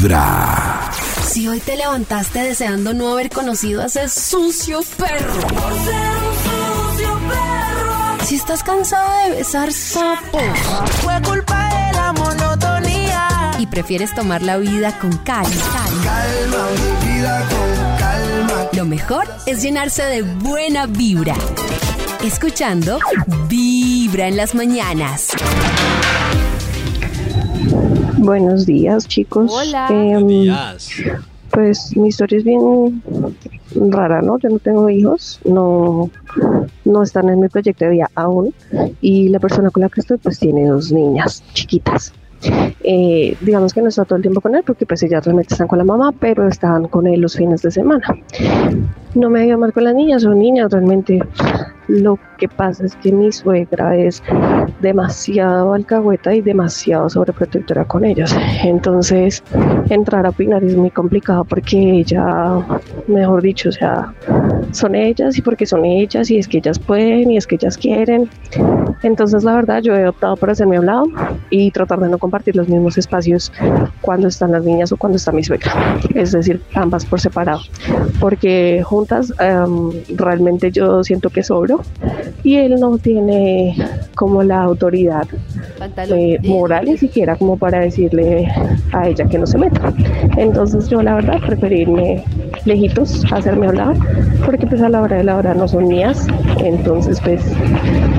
Vibra. Si hoy te levantaste deseando no haber conocido a ese sucio perro. Si estás cansada de besar sapos. Fue culpa de la monotonía. Y prefieres tomar la vida con calma. Calma, mi vida con calma. Lo mejor es llenarse de buena vibra. Escuchando Vibra en las mañanas. Buenos días, chicos. Hola. Em, Días. pues mi historia es bien rara, ¿no? Yo no tengo hijos, no, no están en mi proyecto de vida aún. Y la persona con la que estoy, pues tiene dos niñas chiquitas. Eh, digamos que no está todo el tiempo con él porque pues ellas realmente están con la mamá, pero están con él los fines de semana. No me a mal con las niñas, son niñas realmente. Lo que pasa es que mi suegra es demasiado alcahueta y demasiado sobreprotectora con ellos. Entonces, entrar a opinar es muy complicado porque ella, mejor dicho, o sea, son ellas y porque son ellas y es que ellas pueden y es que ellas quieren. Entonces, la verdad, yo he optado por hacerme a un lado y tratar de no compartir los mismos espacios cuando están las niñas o cuando está mi suegra. Es decir, ambas por separado. Porque juntas em, realmente yo siento que sobro y él no tiene como la autoridad. Eh, moral ni siquiera como para decirle a ella que no se meta. Entonces yo la verdad preferirme lejitos, hacerme hablar, porque pues a la hora de la hora no son mías, entonces pues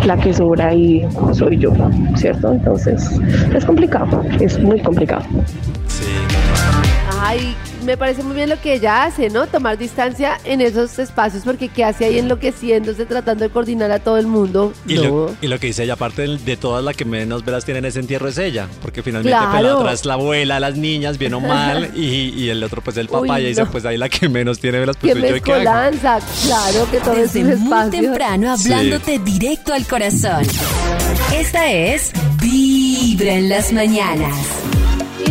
la que sobra ahí soy yo, ¿cierto? Entonces es complicado, es muy complicado. Sí. Ay, me parece muy bien lo que ella hace, ¿no? Tomar distancia en esos espacios, porque ¿qué hace ahí enloqueciéndose, tratando de coordinar a todo el mundo? Y, no. lo, y lo que dice ella, aparte de todas las que menos velas tienen ese entierro es ella, porque finalmente pues, la Claro. otra es la abuela, las niñas, bien o mal, y, y el otro pues el papá, Uy, y dice no. pues ahí la que menos tiene velas, pues ¡Qué soy yo, ¿y ¿qué hago? mezcolanza! Claro que todo es Desde un muy espacio. temprano hablándote directo al corazón. Esta es Vibra en las mañanas.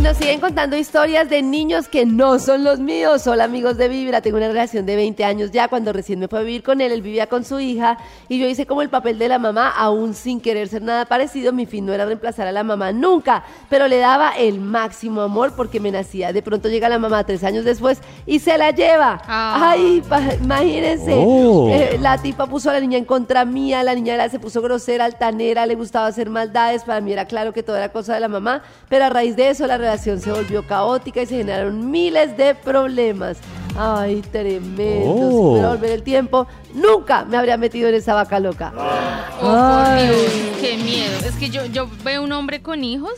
Y nos siguen contando historias de niños que no son los míos. Hola amigos de Vibra, tengo una relación de 20 años ya. Cuando recién me fue a vivir con él, él vivía con su hija y yo hice como el papel de la mamá, aún sin querer ser nada parecido. Mi fin no era reemplazar a la mamá nunca, pero le daba el máximo amor porque me nacía. De pronto llega la mamá tres años después y se la lleva. Ah. Ay, pa- imagínense. Oh. Eh, la tipa puso a la niña en contra mía, la niña se puso grosera, altanera, le gustaba hacer maldades, para mí era claro que todo era cosa de la mamá, pero a raíz de eso la relación se volvió caótica y se generaron miles de problemas. Ay, tremendo. Si Oh. pudiera volver el tiempo, nunca me habría metido en esa vaca loca. Oh, por Ay. Dios, qué miedo. Es que yo, yo veo un hombre con hijos.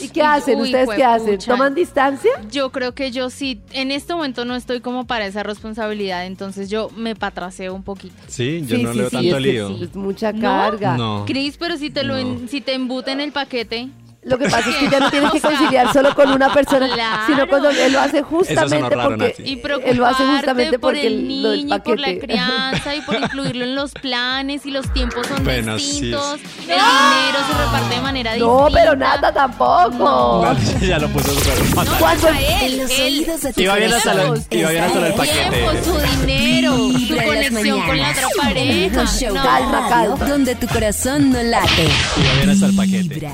¿Y qué hacen? Uy, ¿Ustedes qué hacen? ¿Toman distancia? Yo creo que yo sí, en este momento no estoy como para esa responsabilidad, entonces yo me patraceo un poquito. Sí, yo Sí, no sí, leo sí, tanto es que lío. sí, es mucha ¿No? carga. No. Cris, pero si te lo en- No. si te embuten el paquete, Lo que pasa es que ya no tienes que conciliar solo con una persona, claro. sino cuando él lo hace justamente raro, porque y él lo hace justamente por porque el lo del niño y por la crianza y por incluirlo en los planes y los tiempos son Bueno, sí, distintos, sí. el dinero se reparte de manera No, distinta. pero nada tampoco. No. ya lo puso súper fatal. Cuando A él, los él. oídos de tu Iba bien hasta lo- iba bien hasta Esta paquete. tiempo, su dinero, su conexión con la otra El pareja. show No. Calma, calma. Donde tu corazón no late. Iba bien hasta el paquete. Vibra.